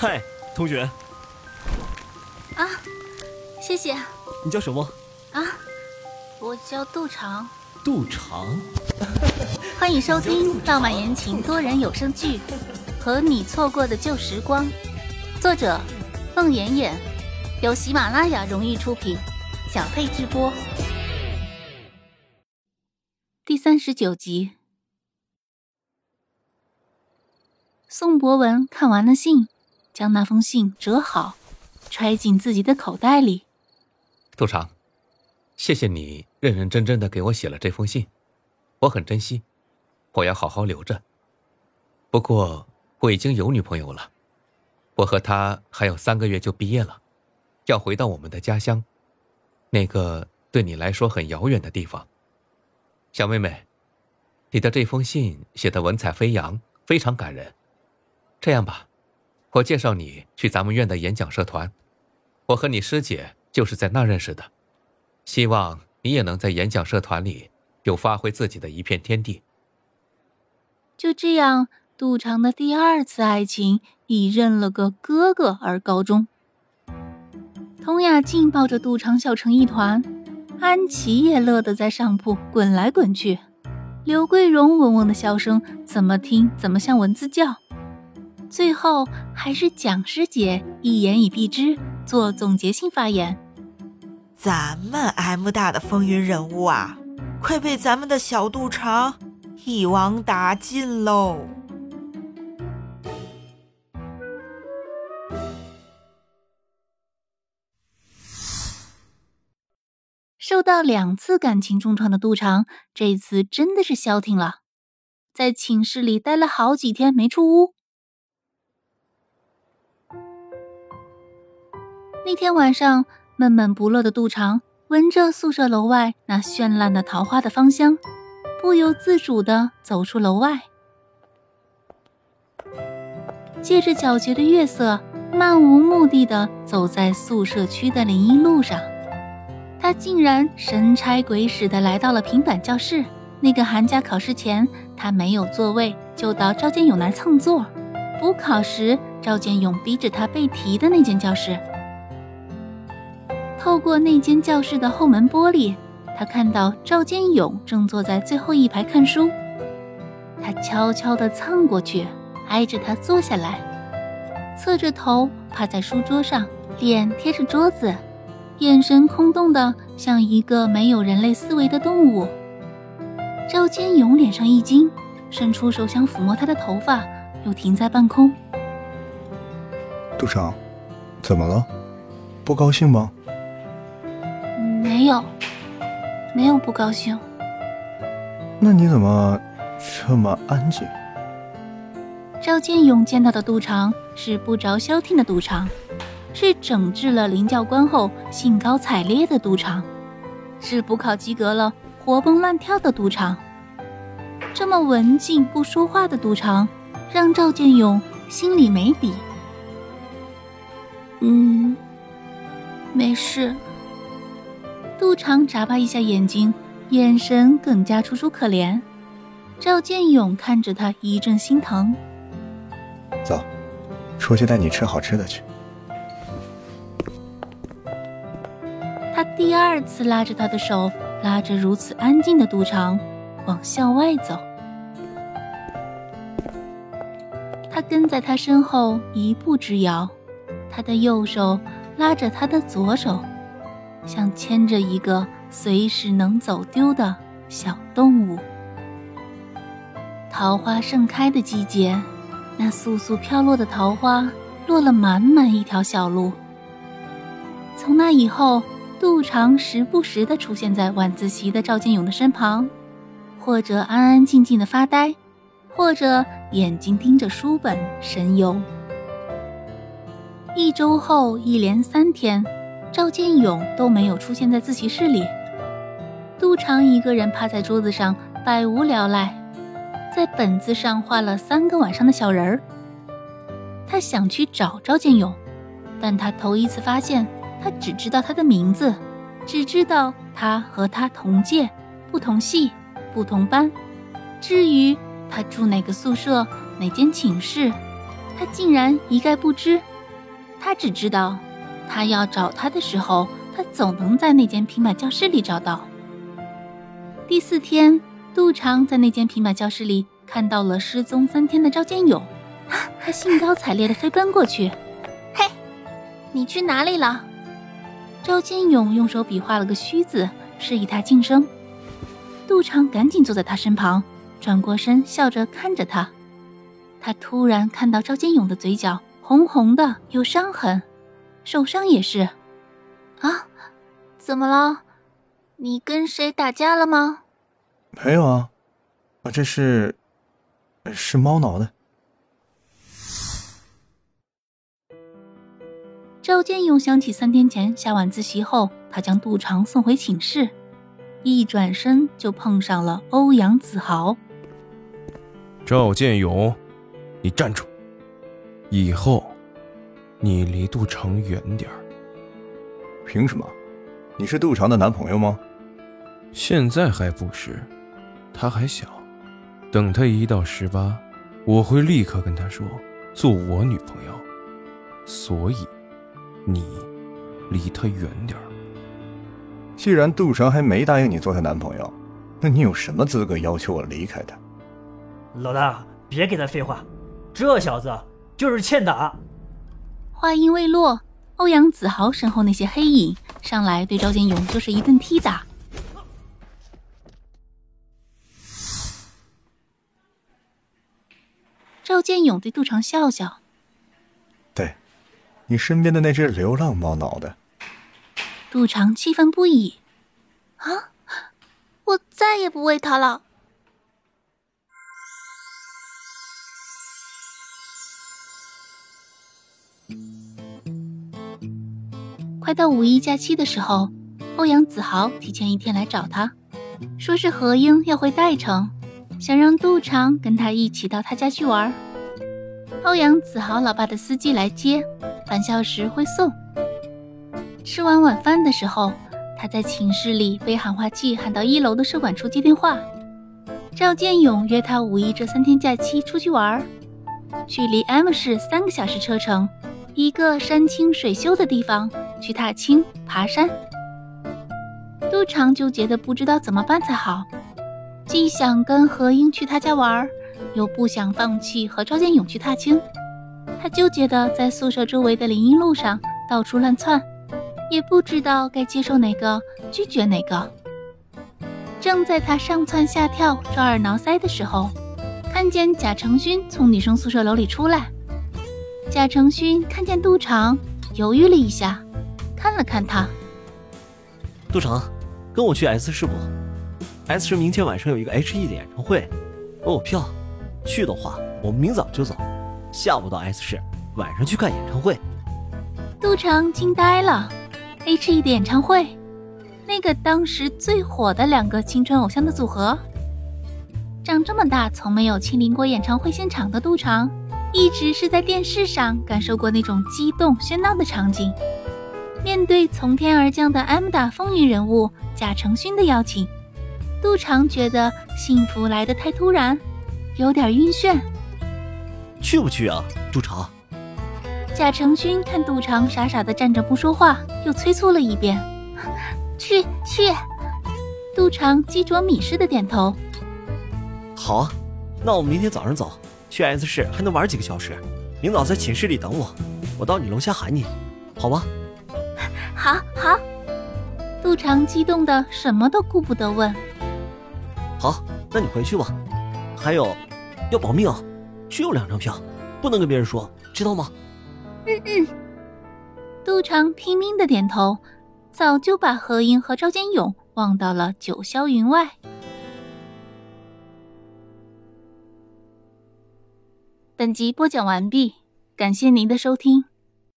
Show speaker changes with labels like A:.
A: 嗨，同学。
B: 啊，谢谢。
A: 你叫什么？
B: 啊，我叫杜长。
A: 杜长。
B: 欢迎收听浪漫言情多人有声剧《和你错过的旧时光》，作者：孟妍妍，由喜马拉雅荣誉出品，小佩直播。第三十九集。宋博文看完了信，将那封信折好，揣进自己的口袋里。
C: 杜长，谢谢你认认真真的给我写了这封信，我很珍惜，我要好好留着。不过我已经有女朋友了，我和她还有三个月就毕业了，要回到我们的家乡，那个对你来说很遥远的地方。小妹妹，你的这封信写的文采飞扬，非常感人。这样吧，我介绍你去咱们院的演讲社团，我和你师姐就是在那认识的，希望你也能在演讲社团里有发挥自己的一片天地。
B: 就这样，杜长的第二次爱情以认了个哥哥而告终。佟雅静抱着杜长笑成一团，安琪也乐得在上铺滚来滚去，刘桂荣嗡嗡的笑声怎么听怎么像蚊子叫。最后还是蒋师姐一言以蔽之，做总结性发言。
D: 咱们 M 大的风云人物啊，快被咱们的小肚肠一网打尽喽！
B: 受到两次感情重创的杜长，这次真的是消停了，在寝室里待了好几天没出屋。那天晚上，闷闷不乐的杜长闻着宿舍楼外那绚烂的桃花的芳香，不由自主地走出楼外，借着皎洁的月色，漫无目的地走在宿舍区的林荫路上。他竟然神差鬼使地来到了平板教室，那个寒假考试前他没有座位，就到赵建勇那儿蹭座；补考时赵建勇逼着他背题的那间教室。透过那间教室的后门玻璃，他看到赵建勇正坐在最后一排看书。他悄悄地蹭过去，挨着他坐下来，侧着头趴在书桌上，脸贴着桌子，眼神空洞的像一个没有人类思维的动物。赵建勇脸上一惊，伸出手想抚摸他的头发，又停在半空。
E: 杜长，怎么了？不高兴吗？
B: 没有，没有不高兴。
E: 那你怎么这么安静？
B: 赵建勇见到的杜长是不着消停的杜长，是整治了林教官后兴高采烈的杜长，是补考及格了活蹦乱跳的杜长。这么文静不说话的杜长，让赵建勇心里没底。嗯，没事。杜长眨巴一下眼睛，眼神更加楚楚可怜。赵建勇看着他，一阵心疼。
E: 走，出去带你吃好吃的去。
B: 他第二次拉着他的手，拉着如此安静的杜长，往校外走。他跟在他身后一步之遥，他的右手拉着他的左手。像牵着一个随时能走丢的小动物。桃花盛开的季节，那簌簌飘落的桃花落了满满一条小路。从那以后，杜长时不时地出现在晚自习的赵建勇的身旁，或者安安静静的发呆，或者眼睛盯着书本神游。一周后，一连三天。赵建勇都没有出现在自习室里，杜长一个人趴在桌子上百无聊赖，在本子上画了三个晚上的小人儿。他想去找赵建勇，但他头一次发现，他只知道他的名字，只知道他和他同届、不同系、不同班。至于他住哪个宿舍、哪间寝室，他竟然一概不知。他只知道，他要找他的时候，他总能在那间平板教室里找到。第四天，杜长在那间平板教室里看到了失踪三天的赵建勇，他兴高采烈地飞奔过去：“ 嘿，你去哪里了？”赵建勇用手比划了个虚字，示意他晋升。杜长赶紧坐在他身旁，转过身笑着看着他。他突然看到赵建勇的嘴角红红的，有伤痕，手上也是。啊，怎么了？你跟谁打架了吗？
E: 没有啊，啊，这是，是猫挠的。
B: 赵建勇想起三天前下晚自习后，他将杜长送回寝室，一转身就碰上了欧阳子豪。
F: 赵建勇，你站住！以后，你离杜长远点儿。
E: 凭什么？你是杜长的男朋友吗？
F: 现在还不是，他还小，等他一到十八，我会立刻跟他说做我女朋友。所以。你离他远点儿。
E: 既然杜长还没答应你做他男朋友，那你有什么资格要求我离开他？
A: 老大，别给他废话，这小子就是欠打。
B: 话音未落，欧阳子豪身后那些黑影上来，对赵建勇就是一顿踢打。赵建勇对杜长笑笑。
E: 对你身边的那只流浪猫脑袋，
B: 杜长气愤不已。啊！我再也不喂它了。快到五一假期的时候，欧阳子豪提前一天来找他，说是何英要回代城，想让杜长跟他一起到他家去玩。欧阳子豪老爸的司机来接。返校时会送。吃完晚饭的时候，他在寝室里被喊话器喊到一楼的社管处接电话。赵建勇约他五一这三天假期出去玩，距离 M 市三个小时车程，一个山清水秀的地方去踏青爬山。杜长纠结的不知道怎么办才好，既想跟何英去他家玩，又不想放弃和赵建勇去踏青。他纠结的在宿舍周围的林荫路上到处乱窜，也不知道该接受哪个，拒绝哪个。正在他上蹿下跳、抓耳挠腮的时候，看见贾成勋从女生宿舍楼里出来。贾成勋看见杜长，犹豫了一下，看了看他。
A: 杜成，跟我去 S 市不？S 市明天晚上有一个 H.E 的演唱会，我有票。去的话，我们明早就走。下午到 S 市，晚上去看演唱会。
B: 杜成惊呆了，H.E 的演唱会，那个当时最火的两个青春偶像的组合。长这么大从没有亲临过演唱会现场的杜长，一直是在电视上感受过那种激动喧闹的场景。面对从天而降的 M 大风云人物贾承勋的邀请，杜长觉得幸福来得太突然，有点晕眩。
A: 去不去啊，杜长？
B: 贾承勋看杜长傻傻的站着不说话，又催促了一遍：“去 去。”杜长鸡啄米似的点头：“
A: 好啊，那我们明天早上走，去 S 市还能玩几个小时。明早在寝室里等我，我到你楼下喊你，好吗？”“
B: 好好。”杜长激动的什么都顾不得问：“
A: 好，那你回去吧。还有，要保命啊！”只有两张票，不能跟别人说，知道吗？
B: 嗯嗯。杜长拼命的点头，早就把何英和赵坚勇忘到了九霄云外。本集播讲完毕，感谢您的收听。